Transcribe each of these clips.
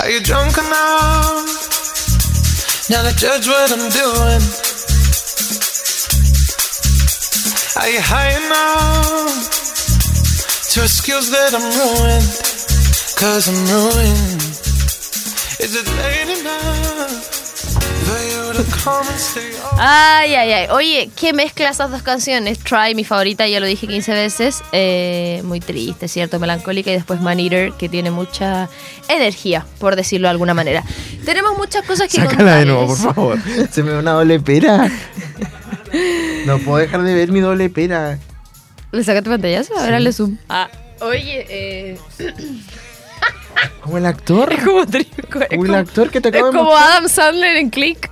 Are you drunk enough now to judge what I'm doing? Are you high enough to excuse that I'm ruined? Cause I'm ruined. Is it late enough? Ay, ay, ay. Oye, ¿qué mezcla esas dos canciones? Try, mi favorita, ya lo dije 15 veces. eh, muy triste, ¿cierto? Melancólica. Y después Man Eater, que tiene mucha energía, por decirlo de alguna manera. Tenemos muchas cosas que Sácala de nuevo, por contarles. favor. Se me da una doble pera. No puedo dejar de ver mi doble pera. ¿Le sacaste pantallazo? A ver, hazle zoom. Ah, oye, eh, Como el actor. es como trico. Es Como el como, actor que te es acabo de como mostrar. Adam Sandler en Click.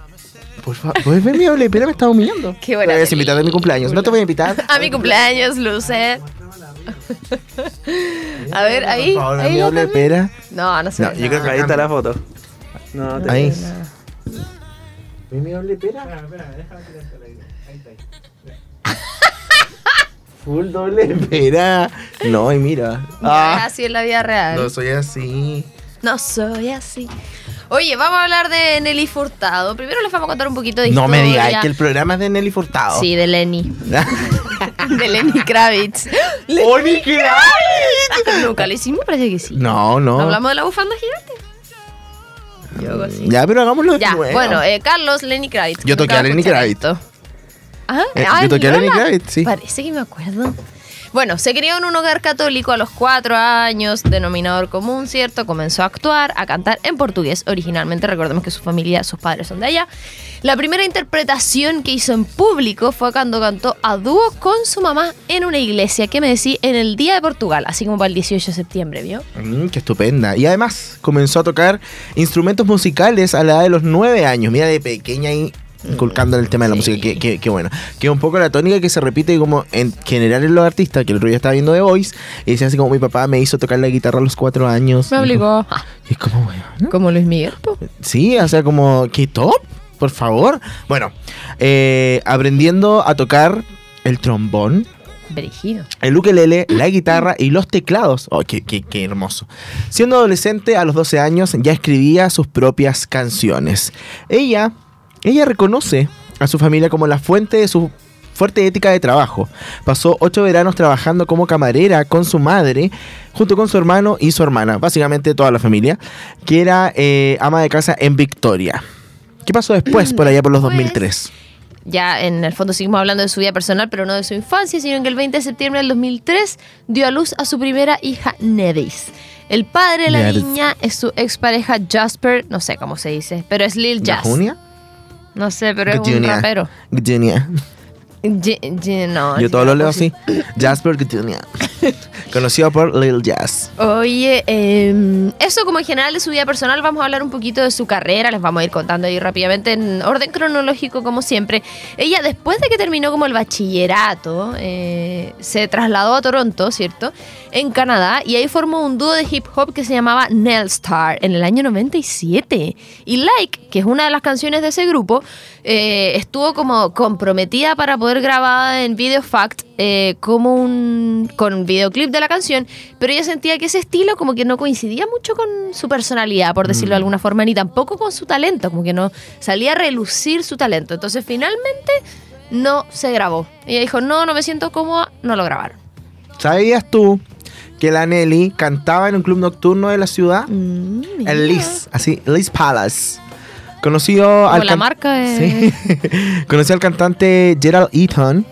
Por favor, ¿puedes ver mi doble pera? Me está humillando. Qué buena Me vas a invitar a mi cumpleaños. No te voy a invitar. A mi cumpleaños, Luce. A ver, ahí. Por favor, ahí mi la doble también. pera. No, no sé. No, yo creo que Ahí está la foto. No, te Ahí. ¿Ve mi doble pera? Full doble pera. No, y mira. No Ah, es así en la vida real. no soy así. No soy así. Oye, vamos a hablar de Nelly Furtado. Primero les vamos a contar un poquito de No historia. me digáis que el programa es de Nelly Furtado. Sí, de Lenny. de Lenny Kravitz. ¡Oni Kravitz! Nunca lo hicimos, parece que sí. No, no. ¿Hablamos de la bufanda gigante? Yo así. Ya, pero hagámoslo de Ya, nuevo. bueno, eh, Carlos Lenny Kravitz. Yo toqué a Lenny Kravitz. Ah, Eh, ah, yo toqué a Lenny Lola. Kravitz, sí. Parece que me acuerdo. Bueno, se crió en un hogar católico a los cuatro años, denominador común, ¿cierto? Comenzó a actuar, a cantar en portugués originalmente. Recordemos que su familia, sus padres son de allá. La primera interpretación que hizo en público fue cuando cantó a dúo con su mamá en una iglesia, que me decía, en el Día de Portugal, así como para el 18 de septiembre, ¿vio? Mm, qué estupenda. Y además comenzó a tocar instrumentos musicales a la edad de los nueve años. Mira, de pequeña y inculcando en el tema de la Sí. música. Qué, qué- qué bueno. Que es un poco la tónica que se repite como en general en los artistas. Que el otro día estaba viendo The Voice y decía así como mi papá me hizo tocar la guitarra a los cuatro años. Me obligó. como- Y es como, bueno. Como Luis Miguel, po. Sí, o sea, como, ¿qué top? Por favor. Bueno, eh, aprendiendo a tocar el trombón, Brígido. el ukelele, la guitarra y los teclados. Oh, qué, qué- qué hermoso. Siendo adolescente, a los 12 años, ya escribía sus propias canciones. Ella, ella reconoce a su familia como la fuente de su fuerte ética de trabajo. Pasó ocho veranos trabajando como camarera con su madre, junto con su hermano y su hermana, básicamente toda la familia, que era eh, ama de casa en Victoria. ¿Qué pasó después, por allá por los Pues, 2003? ya en el fondo seguimos hablando de su vida personal, pero no de su infancia, sino que el 20 de septiembre del 2003 dio a luz a su primera hija, Nedis. El padre de la niña es su expareja Jasper, no sé cómo se dice, pero es Lil ¿La Jas. Junia? No sé, pero es un rapero. Gdunia. Ye- no, Yo todo lo leo así. Jasper Gdunia. Conocido por Lil Jazz. Oye, eh, eso como en general de su vida personal, vamos a hablar un poquito de su carrera, les vamos a ir contando ahí rápidamente en orden cronológico como siempre. Ella después de que terminó como el bachillerato, eh, se trasladó a Toronto, ¿cierto? En Canadá y ahí formó un dúo de hip hop que se llamaba Nelstar en el año 97. Y Like, que es una de las canciones de ese grupo, eh, estuvo como comprometida para poder grabar en Video Fact eh, como un con un videoclip de la canción, pero ella sentía que ese estilo como que no coincidía mucho con su personalidad, por decirlo de alguna forma, ni tampoco con su talento, como que no salía a relucir su talento. Entonces finalmente no se grabó. Ella dijo, no, no me siento cómoda, no lo grabaron. ¿Sabías tú que la Nelly cantaba en un club nocturno de la ciudad? Mm. El Liz, así, Liz Palace. Conocido al la marca de- Sí. Conoció al cantante Gerald Eaton.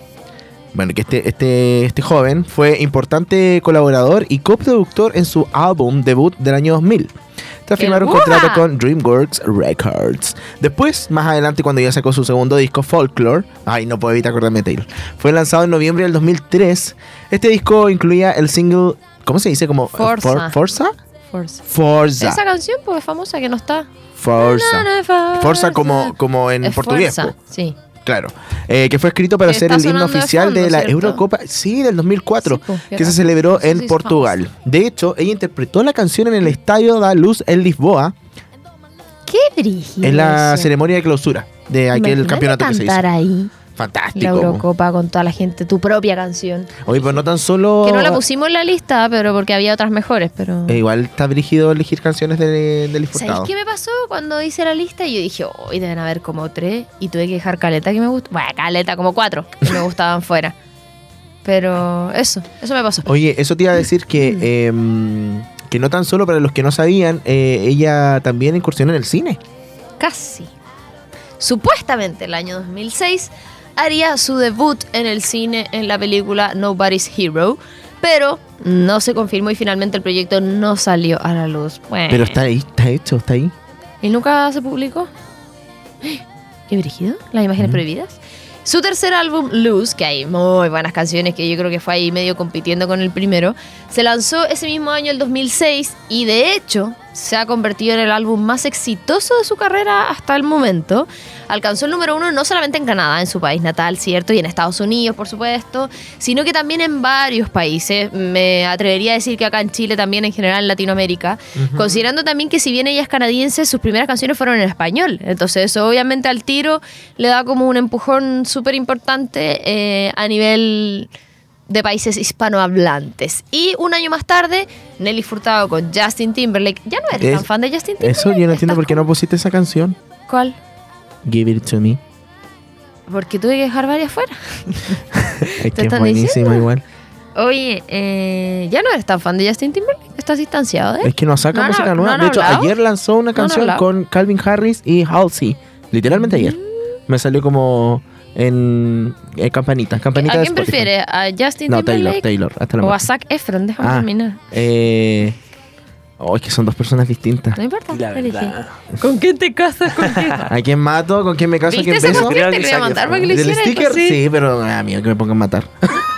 Bueno, que este, este, este joven fue importante colaborador y coproductor en su álbum debut del año 2000. Tras ¡El firmar un contrato con DreamWorks Records. Después, más adelante, cuando ya sacó su segundo disco, Folklore, ay, no puedo evitar acordarme de Taylor, fue lanzado en noviembre del 2003. Este disco incluía el single, ¿cómo se dice? Como Forza. For- Forza. Forza. Forza. Esa canción, pues, famosa que no está. Forza. Na, na, Forza. Forza como, como en Es portugués. Forza, po. Sí. Claro. Eh, que fue escrito para Que ser el himno oficial de, la ¿cierto? Eurocopa. Sí, del 2004. Sí, po, qué que se celebró en sí Portugal. De hecho, ella interpretó la canción en el Estadio da Luz en Lisboa Qué brígido. en la ceremonia de clausura de aquel Imagínate campeonato que se hizo. ahí. Fantástico. La. Eurocopa con toda la gente, tu propia canción. Oye, pues no tan solo. Que no la pusimos en la lista, pero porque había otras mejores, pero... eh, igual está brígido elegir canciones de, del ¿Sabéis Furtado. qué me pasó cuando hice la lista? Yo dije, hoy deben haber como tres y tuve que dejar caleta que me gusta. Bueno, caleta, como cuatro que me gustaban fuera. Pero eso, eso me pasó. Oye, eso te iba a decir que, em, que no tan solo para los que no sabían, eh, ella también incursionó en el cine. Casi. Supuestamente el año 2006 haría su debut en el cine en la película Nobody's Hero, pero no se confirmó y finalmente el proyecto no salió a la luz. Bueno. Pero está ahí, está hecho, está ahí. ¿Y nunca se publicó? ¿Qué brígido? ¿Las imágenes prohibidas? Su tercer álbum, Lose, que hay muy buenas canciones que yo creo que fue ahí medio compitiendo con el primero, se lanzó ese mismo año, el 2006, y de hecho se ha convertido en el álbum más exitoso de su carrera hasta el momento. Alcanzó el número uno no solamente en Canadá, en su país natal, ¿cierto? Y en Estados Unidos, por supuesto, sino que también en varios países. Me atrevería a decir que acá en Chile, también en general en Latinoamérica. Considerando también que si bien ella es canadiense, sus primeras canciones fueron en español. Entonces eso obviamente al tiro le da como un empujón súper importante eh, a nivel de países hispanohablantes. Y un año más tarde, Nelly Furtado con Justin Timberlake. ¿Ya no eres Es- tan fan de Justin Timberlake? Eso yo no entiendo ¿Estás por qué no pusiste esa canción. ¿Cuál? Give it to me. Porque tuve que dejar varias fuera. Es que es buenísima igual. Oye, eh, ¿ya no eres tan fan de Justin Timberlake? ¿Estás distanciado de él? Es que no saca ¿No han música nueva. no de hecho, ayer lanzó una canción con Calvin Harris y Halsey. Literalmente ayer. Me salió como en eh, campanita. Campanita ¿A quién Spotify. prefieres? ¿A Justin No, Taylor, Timberlake? Taylor. Hasta la ¿O a. Zac Efron? Déjame Ah. terminar. Eh, oh, es que son dos personas distintas. No importa. La verdad. ¿Con quién te casas? ¿Con quién? ¿A quién mato? ¿Con quién me caso? ¿A ¿Viste quién beso? Te que lo iba a Zac mandar Efron. para que lo ¿Del hicieras. sticker? pues, Sí, pero a mí que me pongan a matar.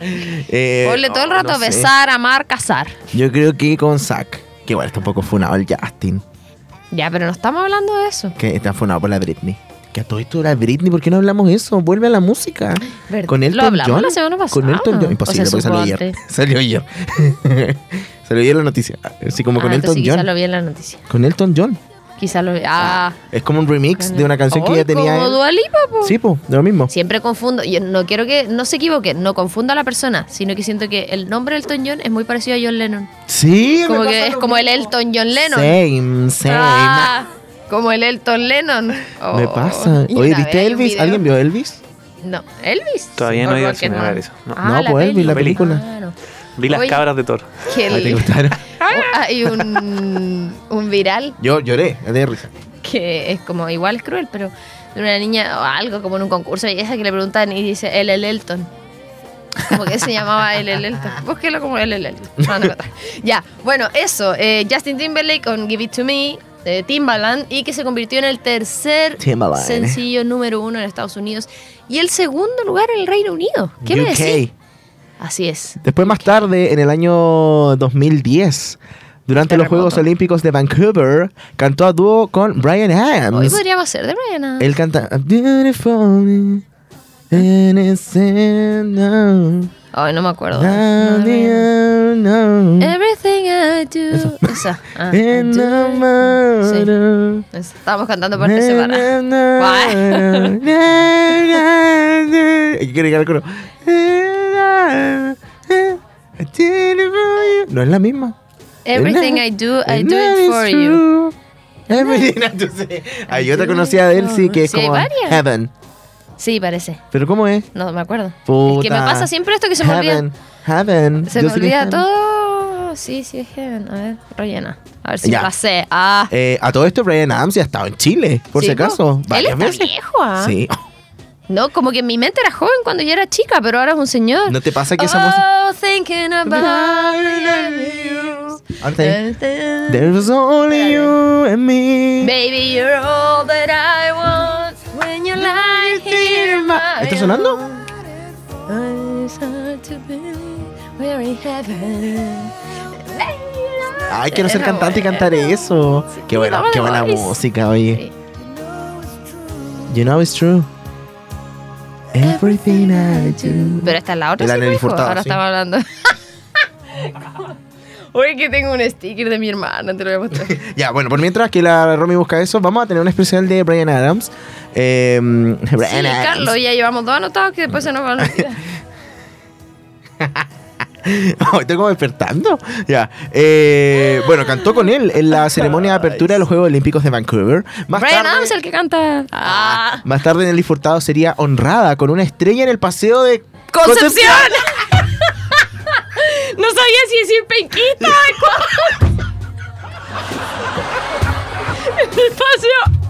Eh, Ponle todo el rato no besar, amar, casar. Yo creo que con Zack. Que igual está un poco funado el Justin. Ya, pero no estamos hablando de eso. Que está funado por la Britney. Que a todo esto la Britney, ¿por qué no hablamos eso? Vuelve a la música. Con Elton Lo hablamos John. la semana pasada. Con Elton John. ¿O Imposible, porque salió ayer. salió ayer. salió ayer la noticia. Así como con Ah, Elton John. lo vi en la noticia. Con Elton John. Quizás lo vi. Ah. Es como un remix de una canción que ya tenía. Como él. Dua Lipa, po. Sí, pues, de lo mismo. Siempre confundo. Yo no quiero que. No se equivoque. No confunda a la persona. Sino que siento que el nombre Elton John es muy parecido a John Lennon. Sí, Como que es como el. Elton John Lennon. Same, same. Ah, como el Elton Lennon. Me Oh. pasa. Y Oye, ¿viste Elvis? ¿Alguien vio Elvis? No, Elvis. Todavía no he ido al cine a ver eso, no. Ah, No, pues, Elvis, la película. Claro. Vi las Oye. cabras de Thor. ¿Te gustaron? Oh, hay un, un viral Yo lloré, de risa. que es como igual es cruel, pero de una niña o algo como en un concurso y esa que le preguntan y dice el el Elton. Como que se llamaba el el Elton. Búsquelo como el el Elton. No, no, no. Ya, bueno, eso. eh, Justin Timberlake con Give It To Me, de Timbaland, y que se convirtió en el tercer Timbaland. sencillo número uno en Estados Unidos y el segundo lugar en el Reino Unido. ¿Qué me UK. decís? Así es. Después, más tarde, en el año 2010, durante los. Juegos Olímpicos de Vancouver, cantó a dúo con Brian Hoy Adams. podríamos ser de Brian. Él canta "I'm Beautiful innocent Hoy no me acuerdo. Now No, the unknown, Everything I do. Esa. Ah, I do. murder. Esa. Estábamos cantando separadas. ¿Qué quiere que el coro? No es la misma. Everything I do, I do it for you. Everything I do. sí. Hay otra conocida de él, sí, que es Sí, hay como. Heaven. Sí, parece. ¿Pero cómo es? No me acuerdo. Es Puta. que me pasa siempre esto que se me olvida. Heaven. Se Yo me olvida todo. Sí, sí, es Heaven. A ver, rellena. A ver si Ya. me la sé. Ah. Eh, a todo esto, Brian Adams ya ha estado en Chile, por Sí, si acaso. Él Varias está veces. viejo, ¿ah? Sí. No, como que en mi mente era joven cuando yo era chica, pero ahora es un señor. ¿No te pasa que esa música. Oh, thinking about you. There's only you and me. Baby, you're all that I want when you lie here ¿Está sonando? arms. We're in heaven. Ay, quiero ser cantante y cantar eso. Sí, Qué buena, qué buena música, oye. Sí. You know it's true. Everything I do. Pero esta es la otra. La sí, hijo. Furtado, Ahora sí. estamos hablando. Oye, que tengo un sticker de mi hermana, te lo voy a mostrar. Ya, bueno, por mientras que la Romy busca eso, vamos a tener un especial de Brian Adams. Eh, Sí, Brian Adams. Carlos, ya llevamos dos anotados que después se nos van a olvidar. Estoy como despertando. Ya. Eh, bueno, cantó con él en la ceremonia de apertura de los Juegos Olímpicos de Vancouver. Más Brian tarde, Adams, el que canta. Ah. más tarde Nelly Furtado sería honrada con una estrella en el paseo de ¡Concepción! no sabía si decir penquita. El paseo.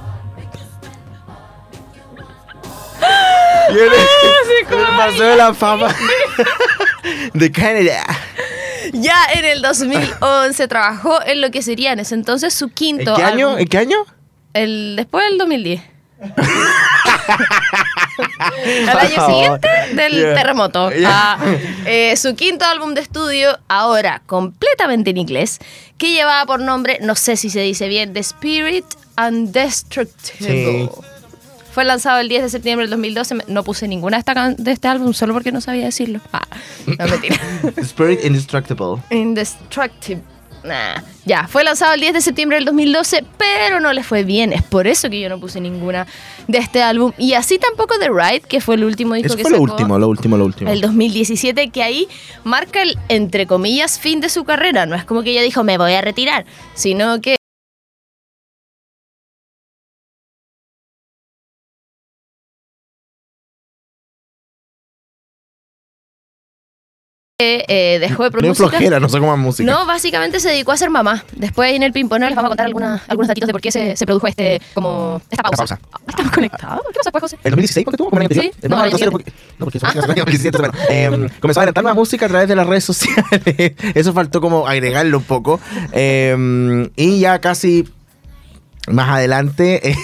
Y en el, sí, en el paseo de la fama de Canadá. Ya en el 2011 trabajó en lo que sería en ese entonces su ¿En quinto qué año? álbum. ¿En qué año? El, después del 2010. Al año siguiente del Yeah. terremoto. Yeah. Ah, eh, su quinto álbum de estudio, ahora completamente en inglés, que llevaba por nombre, no sé si se dice bien, The Spirit Undestructible. Sí. Fue lanzado el 10 de septiembre del 2012. Me- No puse ninguna de, esta can- de este álbum solo porque no sabía decirlo. Ah, no, mentira. Spirit Indestructible. Indestructible. Nah. Ya, fue lanzado el 10 de septiembre del 2012, pero no le fue bien. Es por eso que yo no puse ninguna de este álbum. Y así tampoco The Ride, que fue el último disco Eso que fue lo último, lo último, lo último. El 2017, que ahí marca el, entre comillas, fin de su carrera. No es como que ella dijo, me voy a retirar, sino que eh, dejó de producir. flojera, no sé cómo más música. No, básicamente se dedicó a ser mamá. Después en el ping-pong les vamos a contar algunas, algunos datitos de por qué se, se produjo este, como, esta pausa. Esta pausa. Ah, ¿Estamos conectados? ¿Qué pasa, pues, José? ¿El 2016 porque tuvo? ¿Como el año Sí. No, No, el porque, no, porque eso fue en el 2017, bueno. Eh, comenzó a adelantar más música a través de las redes sociales. Eso faltó como agregarlo un poco. Eh, y ya casi más adelante eh,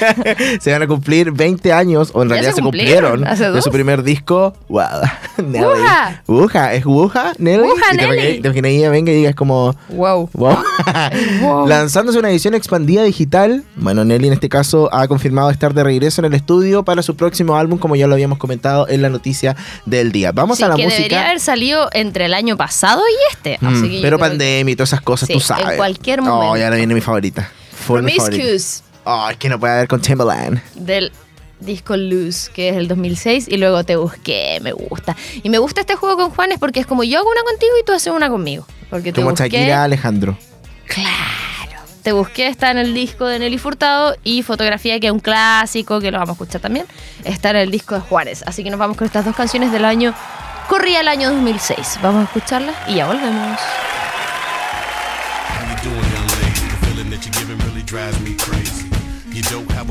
se van a cumplir 20 años, o en Ya realidad se se cumplieron, cumplieron, hace de su primer disco. Wow. Nelly. Wuja. Wuja, es Wuja, Nelly. Wuja, Nelly. Te imaginas ella venga y digas como... Wow. Wow. Wow. Lanzándose una edición expandida digital, bueno, Nelly en este caso ha confirmado estar de regreso en el estudio para su próximo álbum, como ya lo habíamos comentado en la noticia del día. Vamos Sí, a la que debería música. haber salido entre el año pasado y este. Mm, así que pero pandemia y todas esas cosas, Sí, tú sabes. en cualquier Oh, momento. y ahora viene mi favorita. Fue mi favorita. Promiscuous Oh, es que no puede haber con Timbaland. del disco Luz, que es el 2006, y luego te busqué, me gusta. Y me gusta este juego con Juanes porque es como yo hago una contigo y tú haces una conmigo. Porque te Como busqué, Shakira Alejandro. Claro. Te busqué, está en el disco de Nelly Furtado y Fotografía, que es un clásico, que lo vamos a escuchar también, está en el disco de Juárez. Así que nos vamos con estas dos canciones del año, corría el año 2006. Vamos a escucharlas y ya volvemos.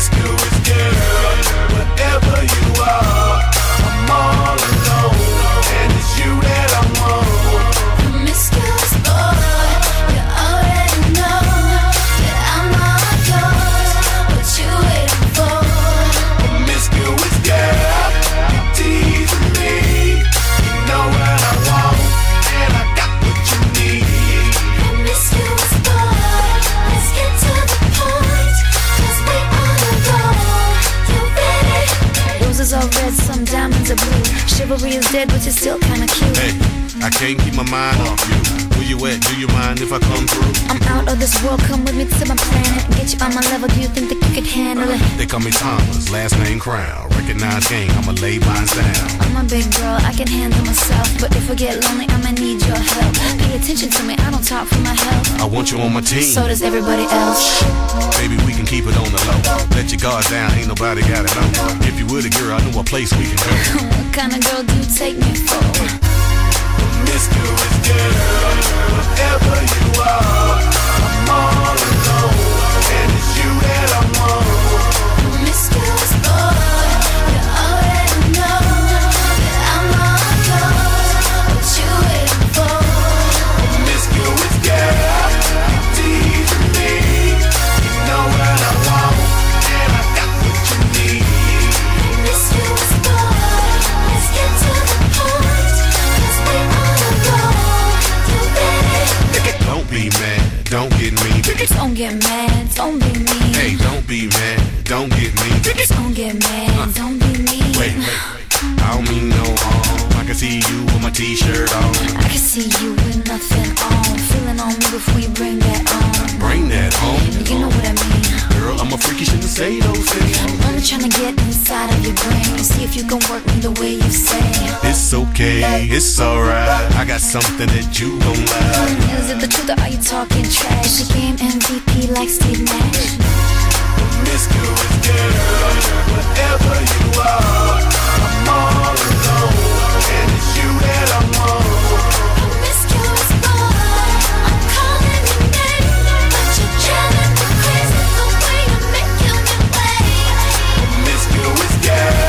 Promiscuous girl, whatever you are, I'm all alone, and it's you that I want. Promiscuous boy, oh. you dead, but you're still kinda cute. Hey, I can't keep my mind off you. Where you at? Do you mind if I come through? I'm out of this world, come with me to my planet. Get you on my level, do you think that you could handle it? They call me Thomas, last name Crown. Recognize game, I'ma lay mines down. I'm a big girl, I can handle myself. But if I get lonely, I'ma need your help. Pay attention to me, I don't talk for my health. I want you on my team. So does everybody else. Baby, we can keep it on the low. Let your guard down, ain't nobody got it on. If you were the girl, I know a place we can go. What kind of girl do you take me for? Promiscuous girl, whatever you are, I'm all alone, and it's you that I want. Promiscuous boy, Don't get mad, don't be mean. Hey, don't be mad, don't get me. Don't get mad, don't be mean. Wait, wait, wait. I don't mean no harm. I can see you with my t-shirt on. I can see you with nothing on. Feeling on me before you bring that on. Bring that home. You know what I mean. Girl, I'm a freaky, shouldn't say those things. Only trying to get inside of your brain see if you can work me the way you say. It's okay, it's alright. I got something that you don't like. Is it the truth or are you talking trash? The game MVP like Steve Nash? Promiscuous girl, whatever you are, I'm all alone, and it's you that I want. Promiscuous boy, I'm calling your name, but you're driving me crazy. The way you're making me wait. Promiscuous girl,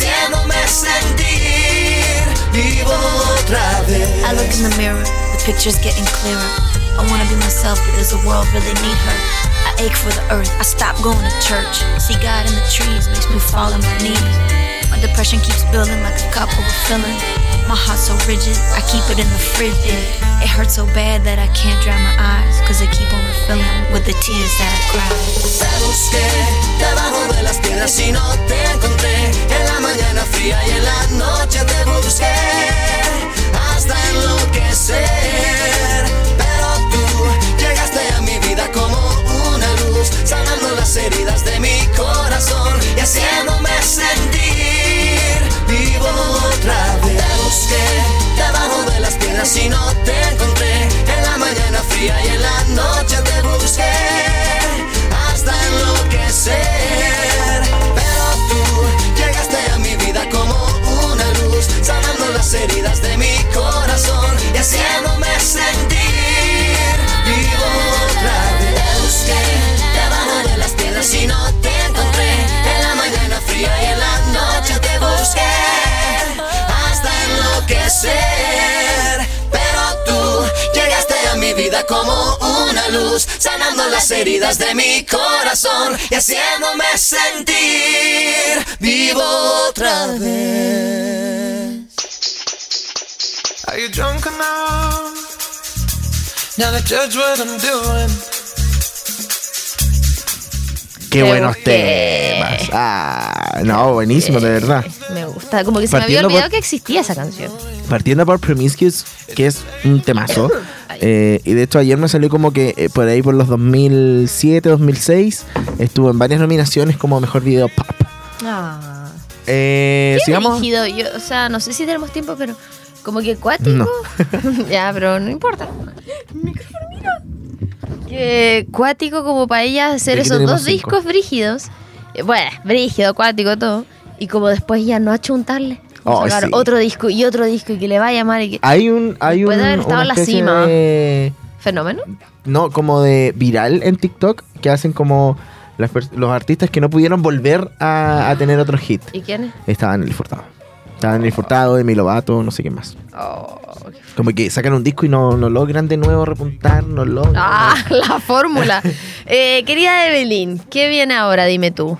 haciéndome sentir vivo otra vez. I look in the mirror, the picture's getting clearer. I wanna be myself, but does the world really need her? I ache for the earth, I stop going to church. See God in the trees makes me fall on my knees. My depression keeps building like a cup overfilling. My heart's so rigid, I keep it in the fridge. It hurts so bad that I can't dry my eyes, cause they keep on refilling with the tears that I cry. Sanando las heridas de mi corazón y haciéndome sentir otra vez. Te busqué debajo de las piedras y no te encontré. En la mañana fría y en la noche te busqué hasta enloquecer. Pero tú llegaste a mi vida como una luz, sanando las heridas de mi corazón. Y haciéndome sentir vivo otra vez. Are you drunk enough now to judge what I'm doing? Qué buenos temas. Ah, no, buenísimo, de verdad. Me gusta, como que se me había Partiendo por- olvidado que existía esa canción. Partiendo por Promiscuous, que es un temazo. Eh, y de hecho ayer me salió como que eh, por ahí por los 2007, 2006, estuvo en varias nominaciones como mejor video pop. Ah. Eh, Qué sigamos. yo, o sea, no sé si tenemos tiempo, pero como que cuático. No. ya, pero no importa. Micrófono, mira. Que cuático como para ella hacer esos dos cinco. discos brígidos. Eh, Bueno, brígido, cuático, todo. Y como después ya no achuntarle. Oh, sacar sí. otro disco y otro disco y que le vaya mal y que... Hay un, hay un, haber estado una en la especie cima. de- Fenómeno. no, como de viral en TikTok que hacen como las los artistas que no pudieron volver a, a tener otro hit. ¿Y quién es? Estaban en el Furtado. Estaban en el Furtado, Demi Lovato, no sé qué más. Oh, qué Como que sacan un disco y no, no logran de nuevo repuntar, no logran. Ah, la fórmula. Eh, querida Evelyn, ¿qué viene ahora? Dime tú.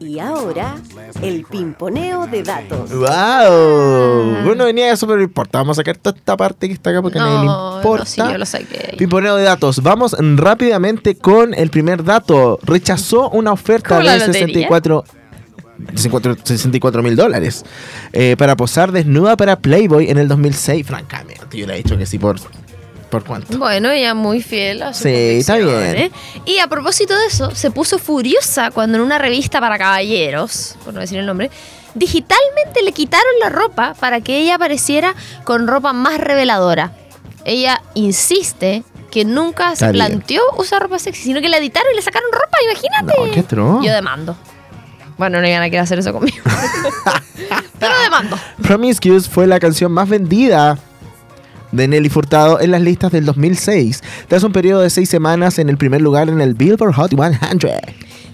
Y ahora, el pimponeo de datos. ¡Wow! Bueno, venía eso, pero no importa. Vamos a sacar toda esta parte que está acá porque a nadie le No, importa. no, sí, yo lo saqué. Pimponeo de datos. Vamos rápidamente con el primer dato. Rechazó una oferta de lotería. 64 64 mil dólares eh, para posar desnuda para Playboy en el 2006. Francamente, yo le he dicho que sí por, por cuánto. Bueno, ella muy fiel a sus Sí, está bien. convicciones. Y a propósito de eso, se puso furiosa cuando en una revista para caballeros, por no decir el nombre, digitalmente le quitaron la ropa para que ella apareciera con ropa más reveladora. Ella insiste que nunca se Está bien. planteó usar ropa sexy, sino que la editaron y le sacaron ropa, imagínate. No, qué atroz. Yo demando. Bueno, no iban a querer hacer eso conmigo. Pero demando. Promiscuous fue la canción más vendida de Nelly Furtado en las listas del 2006, tras un periodo de seis semanas en el primer lugar en el Billboard Hot 100.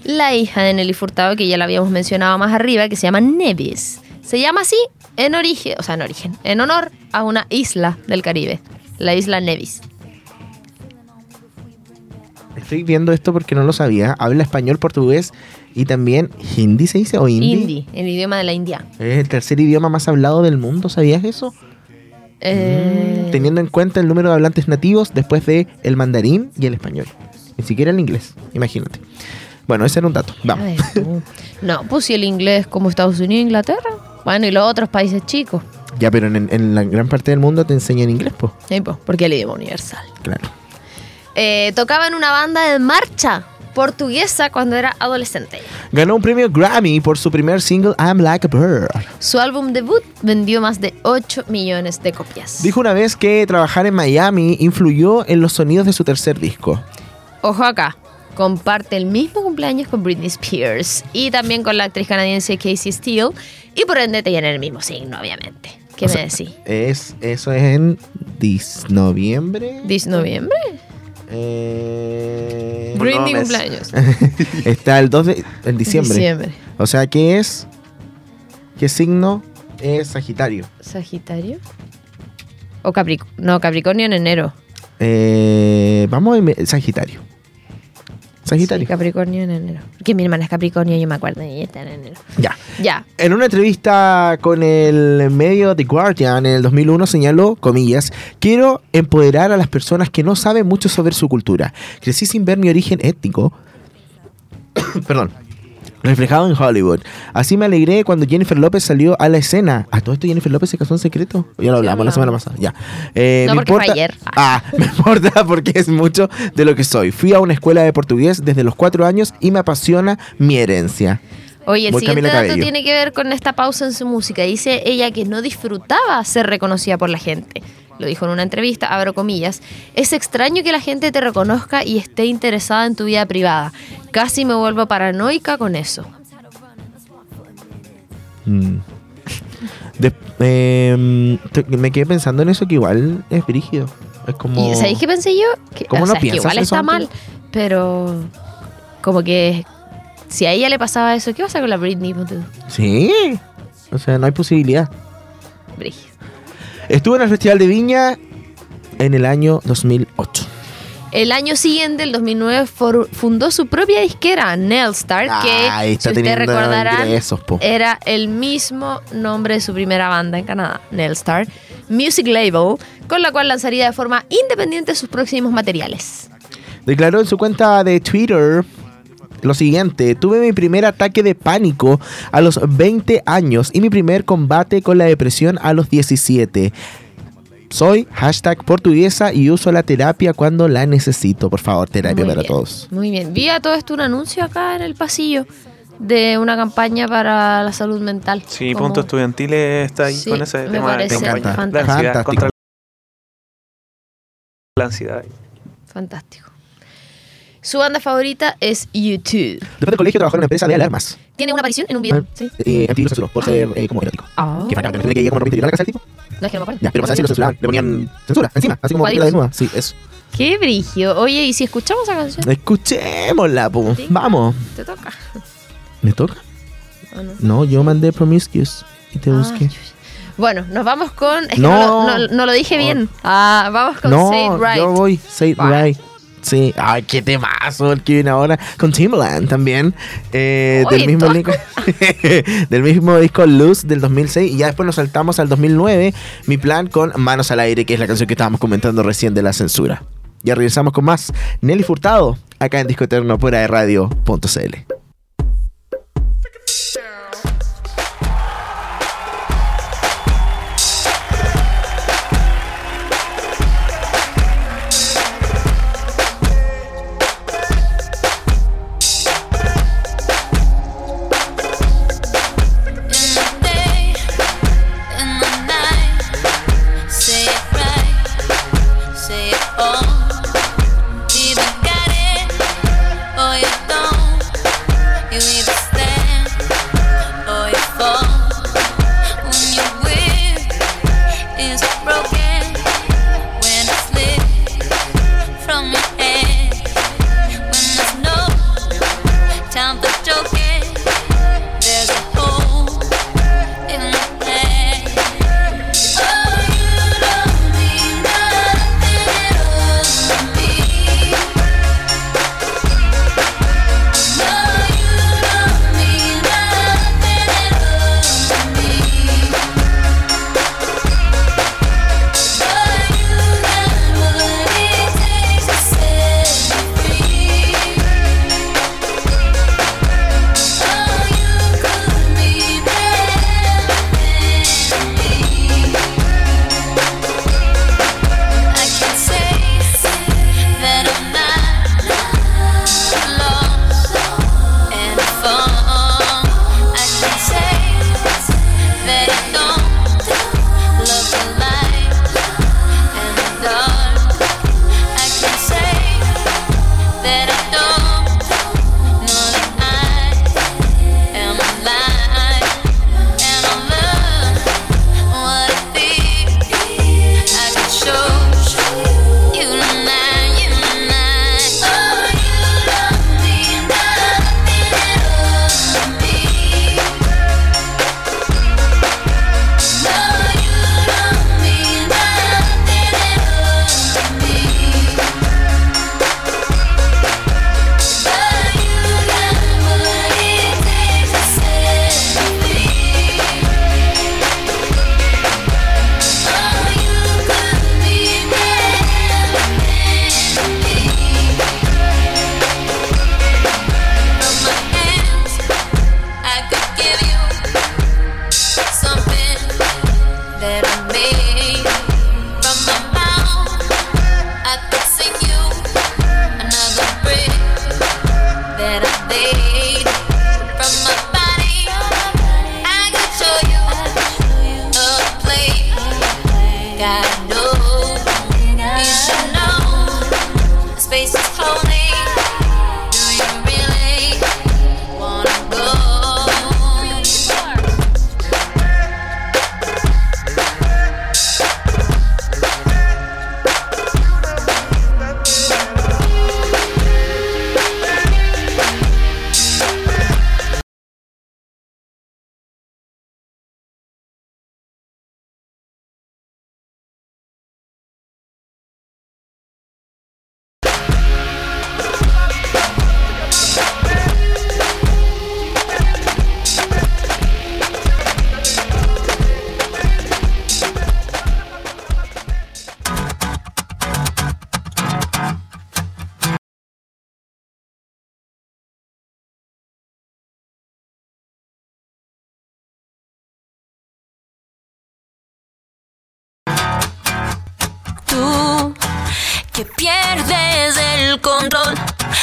La hija de Nelly Furtado, que ya la habíamos mencionado más arriba, que se llama Nevis. Se llama así en origen, o sea, en origen, en honor a una isla del Caribe, la isla Nevis. Estoy viendo esto porque no lo sabía. Habla español, portugués y también hindi, ¿se dice? ¿O hindi? Hindi, el idioma de la India. Es el tercer idioma más hablado del mundo, ¿sabías eso? Eh, Teniendo en cuenta el número de hablantes nativos después de el mandarín y el español. Ni siquiera el inglés, imagínate. Bueno, ese era un dato. Vamos. No, pues si el inglés como Estados Unidos e Inglaterra. Bueno, y los otros países chicos. Ya, pero en, en la gran parte del mundo te enseñan inglés, pues. Sí, pues, porque es el idioma universal. Claro. Eh, tocaba en una banda de marcha portuguesa cuando era adolescente. Ganó un premio Grammy por su primer single I'm Like a Bird. Su álbum debut vendió más de 8 millones de copias. Dijo una vez que trabajar en Miami influyó en los sonidos de su tercer disco. Ojo acá, comparte el mismo cumpleaños con Britney Spears y también con la actriz canadiense Casey Steele y por ende tienen el mismo signo, obviamente. ¿Qué O me sea, decís? Es, eso es en dis- noviembre. ¿10 noviembre? Eh, Britney no, mes. cumpleaños. Está el 2 de en diciembre. Diciembre. O sea, ¿qué es? ¿Qué signo es Sagitario? ¿Sagitario? ¿O Capricornio? No, Capricornio en enero. Eh, vamos a Sagitario. Sagitario. Sí, Capricornio en enero. Porque mi hermana es Capricornio, yo me acuerdo, y está en enero. ya. Ya. En una entrevista con el medio The Guardian en el 2001 señaló, comillas, quiero empoderar a las personas que no saben mucho sobre su cultura. Crecí sin ver mi origen étnico. Perdón. Reflejado en Hollywood. Así me alegré cuando Jennifer López salió a la escena. ¿A todo esto Jennifer López se casó en secreto? Ya lo hablamos la semana pasada. Ya. Eh, No, me porque fue importa- ayer. Ah, me importa porque es mucho de lo que soy. Fui a una escuela de portugués desde los cuatro años y me apasiona mi herencia. Oye, el Voy siguiente dato tiene que ver con esta pausa en su música. Dice ella que no disfrutaba ser reconocida por la gente. Lo dijo en una entrevista, abro comillas. Es extraño que la gente te reconozca y esté interesada en tu vida privada. Casi me vuelvo paranoica con eso. Mm. De- em, me quedé pensando en eso que igual es brígido. Es como. ¿Y sabéis qué pensé yo? Que, ¿Cómo o no sea, es que piensas igual está mal, pero como que si a ella le pasaba eso, ¿qué pasa con la Britney? Sí. O sea, no hay posibilidad. Brígido. Estuvo en el Festival de Viña en el año 2008. El año siguiente, el 2009, for- fundó su propia disquera, Nelstar, que, está si ustedes recordarán, ingresos, era el mismo nombre de su primera banda en Canadá, Nelstar, Music Label, con la cual lanzaría de forma independiente sus próximos materiales. Declaró en su cuenta de Twitter lo siguiente, tuve mi primer ataque de pánico a los 20 años y mi primer combate con la depresión a los 17. Soy hashtag portuguesa y uso la terapia cuando la necesito. Por favor, terapia Muy para bien, todos. Muy bien. Vi a todo esto un anuncio acá en el pasillo de una campaña para la salud mental. Sí, Punto Estudiantil está ahí Sí, con ese me tema de parece campaña. La fantástico. ansiedad, Fantástico. contra la ansiedad. Fantástico. Su banda favorita es YouTube. Después del colegio trabajó en una empresa de alarmas. ¿Tiene una aparición en un video? Ah. Sí. Eh, MTV lo censuró por ser eh, como erótico. Ah. Qué bacán, que llegué como interior a la casa del tipo. No es que no me acuerdo. Ya, pero pasa si lo censuraban. Le ponían censura encima, así como la desnuda. Sí, eso. Qué brigio. Oye, ¿y si escuchamos esa canción? Escuchémosla, po. Sí. Vamos. Te toca. ¿Me toca? ¿O no? No, yo mandé Promiscuous y te Ah, busqué. bueno, nos vamos con. Es que No. no, lo- no- no lo dije bien. Ah, vamos con No, Say It Right. yo voy. Say it right. Sí, ay, qué temazo el que viene ahora con Timbaland también. eh, del, mismo disco, del mismo disco Luz del 2006. Y ya después nos saltamos al 2009. Mi plan con Manos al Aire, que es la canción que estábamos comentando recién de la censura. Ya regresamos con más. Nelly Furtado, acá en Disco Eterno, fuera de radio.cl.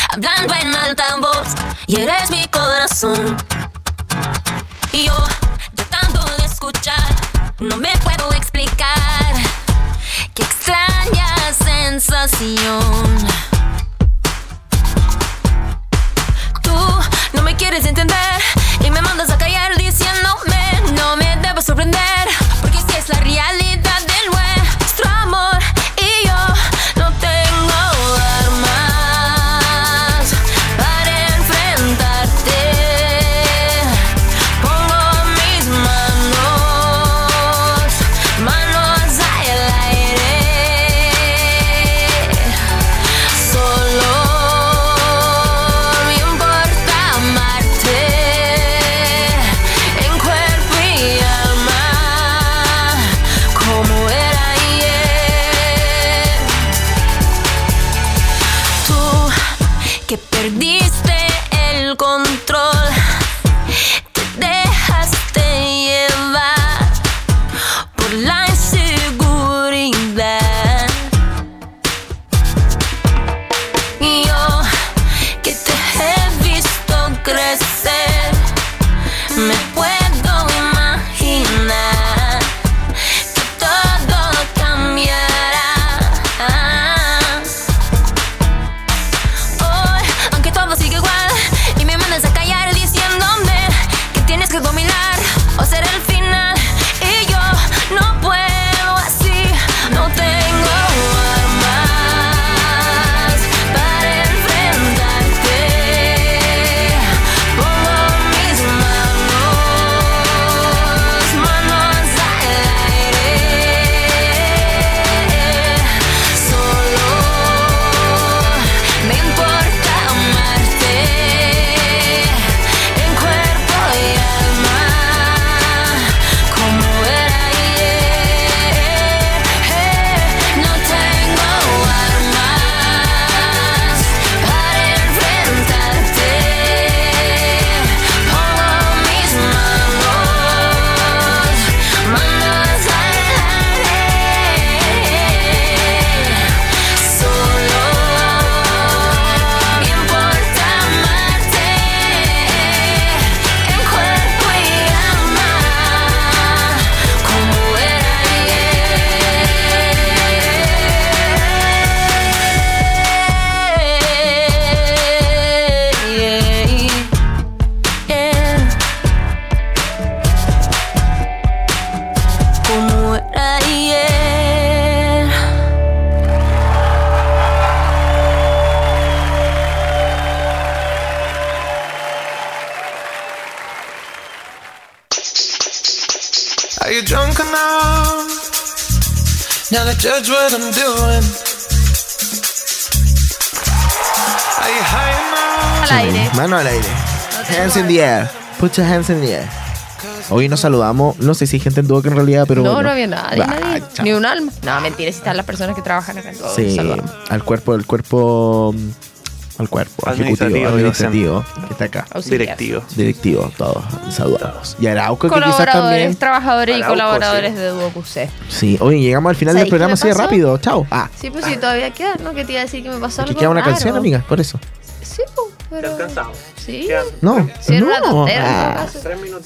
hablando en alta voz, y eres mi corazón. Y yo, de tanto de escuchar, no me puedo explicar qué extraña sensación. Tú no me quieres entender y me mandas a callar diciéndome no me debo sorprender porque si es la realidad judge what I'm doing? Are you high enough? Al aire. Mano al aire. No Hands in the air. Put your hands in the air. Hoy nos saludamos. No sé si hay gente en Duoc en realidad, pero. no, bueno. no había nadie, Ah, nadie. Ni un alma. No, mentira, si están las personas que trabajan acá en todo. Sí, Saludamos. al cuerpo, el cuerpo. Al cuerpo, Administrativo ejecutivo, administrativo, que está acá. Auxiliar. Directivo. Directivo, todos saludamos. Y Arauco, que quizás Colaboradores, también. trabajadores y colaboradores sí. de Duoc Sí, oye, llegamos al final del ¿Sabéis qué programa así de rápido. Chao. Ah, Sí, pues sí, todavía queda, ¿no? Que te iba a decir que me pasó algo queda una raro. canción, amiga, por eso. Sí, pues, pero... cansado? Sí. No, Sí, era una no. tontera, Ah.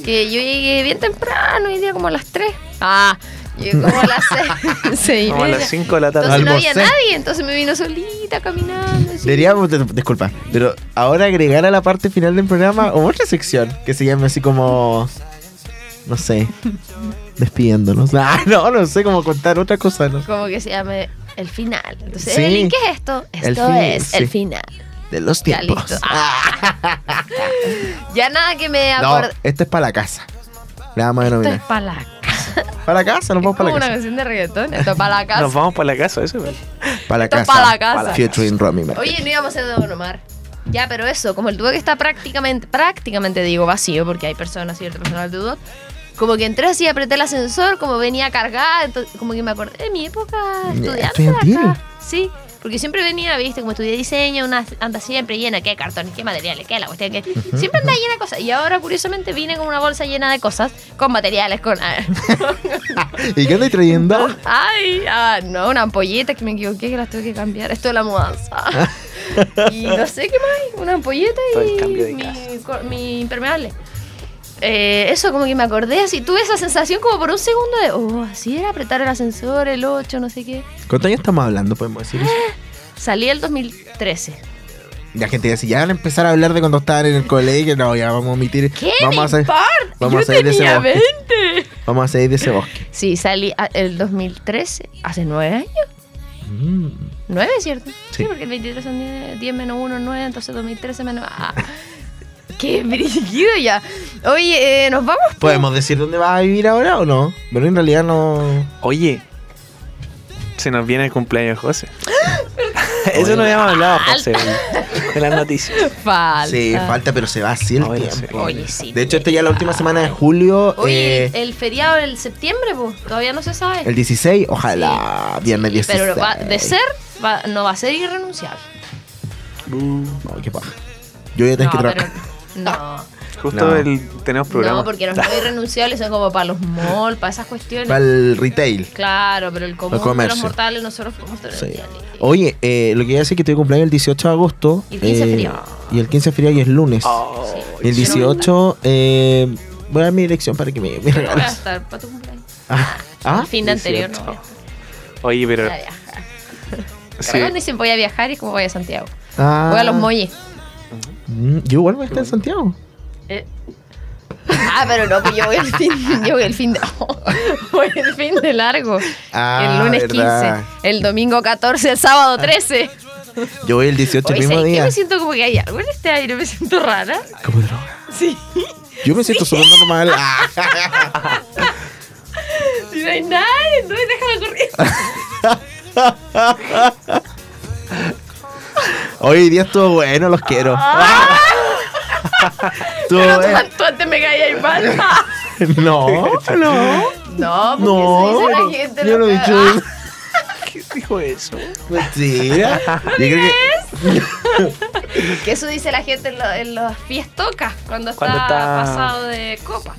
Que yo llegué bien temprano, hoy día como a las 3. Ah, llegué como a las 6. seis y Como a las 5 de la tarde. Entonces no había Almorcé. nadie, entonces me vino solita caminando. así. Deberíamos, de- disculpa, pero ahora agregar a la parte final del programa otra sección que se llame así como. No sé. Despidiéndonos. Ah, no, no sé cómo contar otra cosa. ¿no? Como que se llame el final. Entonces, Sí. Evelyn, ¿qué es esto? El Esto fin- es sí. el final. De los Ya tiempos. listo. Ah. ya nada que me No, esto es para la casa. Le vamos a Esto es denominar. para la casa. Para la casa, nos vamos para la una casa. canción de reggaetón. Esto es para la casa. Nos vamos para la casa, eso. güey. Para la casa. para la casa. Featuring Romy Martínez. Oye, no íbamos a hacer de Don Omar. Ya, pero eso, como el Duoc está prácticamente, prácticamente digo vacío, porque hay personas, cierto personal de Duoc, como que entré así, apreté el ascensor, como venía cargada, entonces, como que me acordé de mi época estudiante. estudiantil. acá. Sí, porque siempre venía, viste, como estudié diseño, una anda siempre llena, qué cartones, qué materiales, qué la cuestión, que siempre anda llena de cosas. Y ahora, curiosamente, vine con una bolsa llena de cosas, con materiales, con... ¿Y qué andas trayendo? Ay, ah, no, una ampolleta que me equivoqué, que las tuve que cambiar. Esto de la mudanza. y no sé qué más, una ampolleta y mi, mi impermeable. Eh, eso como que me acordé así, tuve esa sensación como por un segundo de, oh, así era apretar el ascensor, el 8, no sé qué. ¿Cuántos años estamos hablando? Podemos decir eso. Salí el 2013. La gente dice, ya van a empezar a hablar de cuando estaban en el colegio. No, ya vamos a omitir. ¿Qué vamos me a hacer, vamos Yo a salir de ese bosque. 20. Vamos a salir de ese bosque. Sí, salí a- el 2013, hace nueve años. Mm. 9, ¿cierto? Sí. porque el 23 son 10, 10 menos 1, 9, entonces 2013 menos... Ah, ¡Qué brígido ya! Oye, eh, ¿nos vamos? po? ¿Podemos decir dónde vas a vivir ahora o no? Pero en realidad no. Oye, se nos viene el cumpleaños de José. Eso no habíamos hablado, José, de las noticias. Falta. Sí, falta, pero se va así el Oye, tiempo. sí. Oye, sí. De hecho, esta ya es la última semana de julio. Oye, eh, el feriado del septiembre, pues, todavía no se sabe. el 16, ojalá, viernes 16. Pero va- de ser, va- no va a ser irrenunciable. No, qué paja. Yo ya tengo No, que pero, trabajar. No, Justo No. el, tenemos programa. no, porque los no irrenunciables son como para los malls, para esas cuestiones. Para el retail. Claro, pero el común de comercio. los mortales nosotros podemos tener Sí. Oye, eh, lo que iba a decir es que tuve cumpleaños el 18 de agosto. Y el 15 eh, feriado. Y el 15 feriado y es lunes. Oh, y el 18, eh, voy a dar mi dirección para que me, me no voy a regales. estar para tu cumpleaños. Ah, ah, El fin de anterior no 18. voy a estar. Oye, pero Voy a viajar. sí, dicen voy a viajar y como voy a Santiago. ah. Voy a los Molles. Mm, Yo igual voy a estar en Santiago. Eh. Ah, pero no, pues yo voy el fin, yo voy el fin de, voy el fin de largo. Ah, el lunes verdad. 15, el domingo 14, el sábado 13. Yo voy el 18 el mismo día. Me siento como que hay algo en este aire, me siento rara. Como droga. Sí. Yo me siento súper normal. Ah. Si no hay nadie, no déjame correr. Hoy día estuvo bueno, los quiero. Pero tú, tú antes me caías mal. No, no. No, porque No, eso dice bueno, la gente. yo no he dicho eso. ¿qué dijo eso? Mentira. Yo creo que. Que eso dice la gente en, lo- en las fiestocas, cuando está, Cuando está- pasado de copa.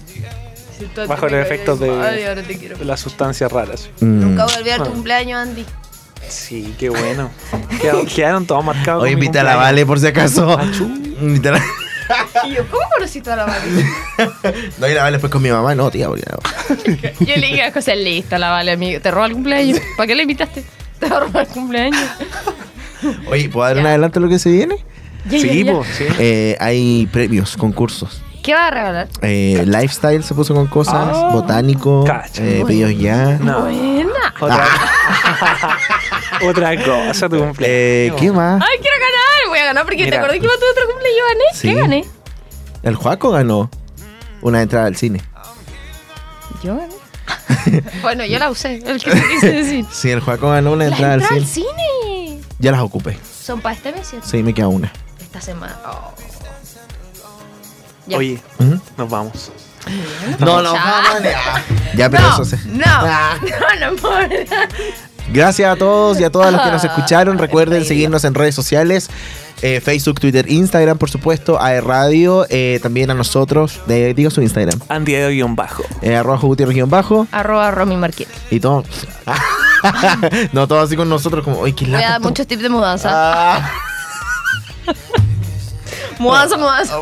Si Bajo los efectos. De las sustancias raras. Mm. Nunca voy a olvidar tu Ah. cumpleaños, Andy. Sí, qué bueno. Quedaron, quedaron todos marcados. Mi invita a la. Vale por si acaso. Ah, chu. Invita a la- Y yo, ¿cómo conociste a la Vale? No, y la Vale después con mi mamá. No, tía, porque no. Yo le dije a José, lista la Vale, amigo. Te roba el cumpleaños. ¿Para qué le invitaste? Te va a robar el cumpleaños. Oye, ¿puedo dar un adelanto de lo que se viene? Ya, ya, Sí, ya. po, sí. Eh, hay premios, concursos. ¿Qué va a regalar? Eh, lifestyle se puso con cosas, Ah. botánico, eh, pedidos ya. No. Buena. Otra, otra cosa, tu Eh, cumpleaños. ¿Qué más? Ay, quiero ganar. Voy a ganar porque te acordé que iba a tu otro cumpleaños. Yo gané. Sí. ¿Qué gané? El Juaco ganó una entrada al cine. Yo gané. bueno, yo la usé. El que quise decir. Sí, el Juaco ganó una entrada al cine. al cine. Ya las ocupé. Son para este mes, ¿cierto? Sí, me queda una. Esta semana. Oh. Ya. Oye, nos vamos. No, no, vamos, ya. Ya, pero no, eso se. no, Ah. no, no, por Gracias a todos y a todas los que nos escucharon. Recuerden seguirnos en redes sociales. eh, Facebook, Twitter, Instagram, por supuesto, a Radio, eh, también a nosotros, de, diga su Instagram, Andy de guion bajo. eh, arroba Gutiérrez guion bajo Arroba Romy Marquette. y todo. no, todo así con nosotros, como, oye, qué Voy a dar esto". muchos tips de mudanza. Ah. mudanza, mudanza.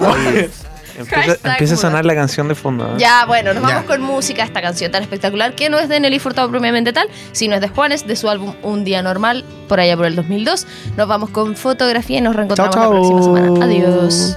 Empieza, a sonar la canción de fondo. ¿eh? Ya, bueno, nos vamos Ya. con música, esta canción tan espectacular que no es de Nelly Furtado propiamente tal, sino es de Juanes, de su álbum Un Día Normal, por allá por el 2002. Nos vamos con fotografía y nos reencontramos la próxima semana. Adiós.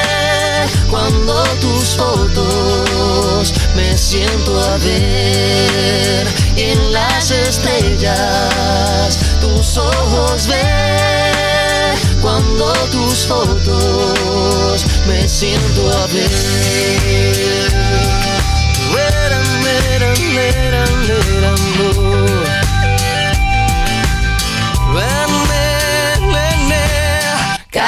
cuando tus fotos me siento a ver y en las estrellas tus ojos ver cuando tus fotos me siento a ver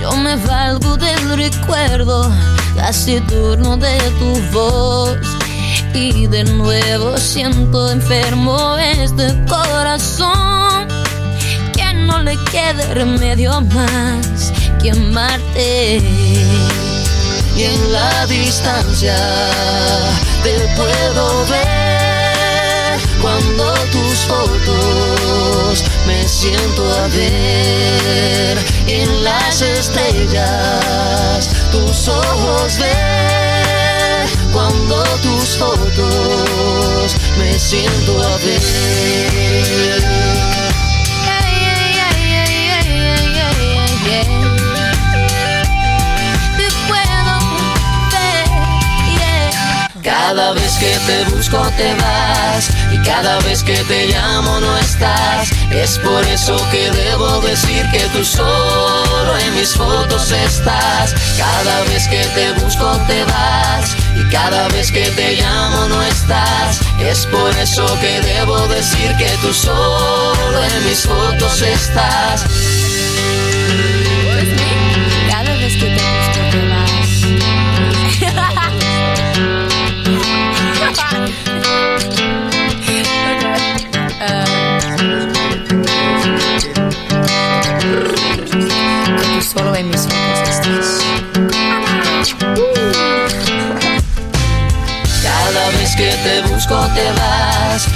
yo me valgo del recuerdo taciturno de tu voz. Y de nuevo siento enfermo este corazón que no le quede remedio más que amarte. y en la distancia te puedo ver cuando tus fotos me siento a ver en las estrellas tus ojos ver cuando tus fotos me siento a ver Te puedo ver. Cada vez que te busco te vas cada vez que te llamo no estás. Es por eso que debo decir que tú solo en mis fotos estás. Cada vez que te busco te vas y cada vez que te llamo no estás. Es por eso que debo decir que tú solo en mis fotos estás. Te vas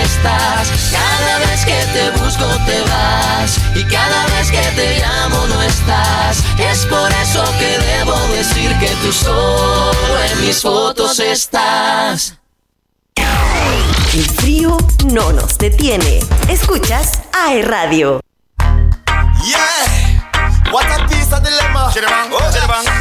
Cada vez que te busco te vas y cada vez que te llamo no estás. Es por eso que debo decir que tú solo en mis fotos estás. El frío no nos detiene. Escuchas AE Radio. Yeah, what a piece of dilemma. Oh,